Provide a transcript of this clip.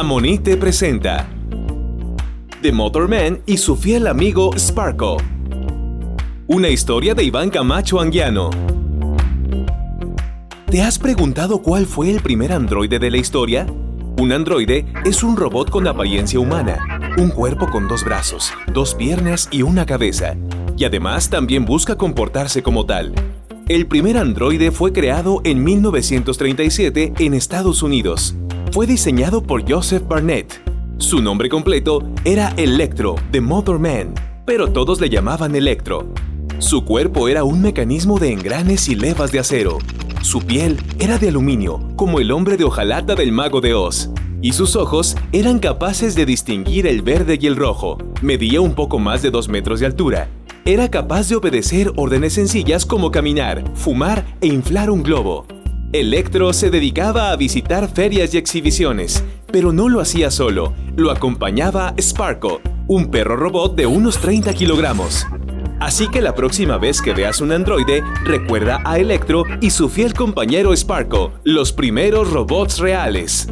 Amonite presenta The Motorman y su fiel amigo Sparko. Una historia de Iván Camacho Anguiano. ¿Te has preguntado cuál fue el primer androide de la historia? Un androide es un robot con apariencia humana, un cuerpo con dos brazos, dos piernas y una cabeza, y además también busca comportarse como tal. El primer androide fue creado en 1937 en Estados Unidos. Fue diseñado por Joseph Barnett. Su nombre completo era Electro, The Motor Man, pero todos le llamaban Electro. Su cuerpo era un mecanismo de engranes y levas de acero. Su piel era de aluminio, como el hombre de hojalata del mago de Oz. Y sus ojos eran capaces de distinguir el verde y el rojo. Medía un poco más de 2 metros de altura era capaz de obedecer órdenes sencillas como caminar, fumar e inflar un globo. Electro se dedicaba a visitar ferias y exhibiciones, pero no lo hacía solo, lo acompañaba Sparko, un perro robot de unos 30 kilogramos. Así que la próxima vez que veas un androide, recuerda a Electro y su fiel compañero Sparko, los primeros robots reales.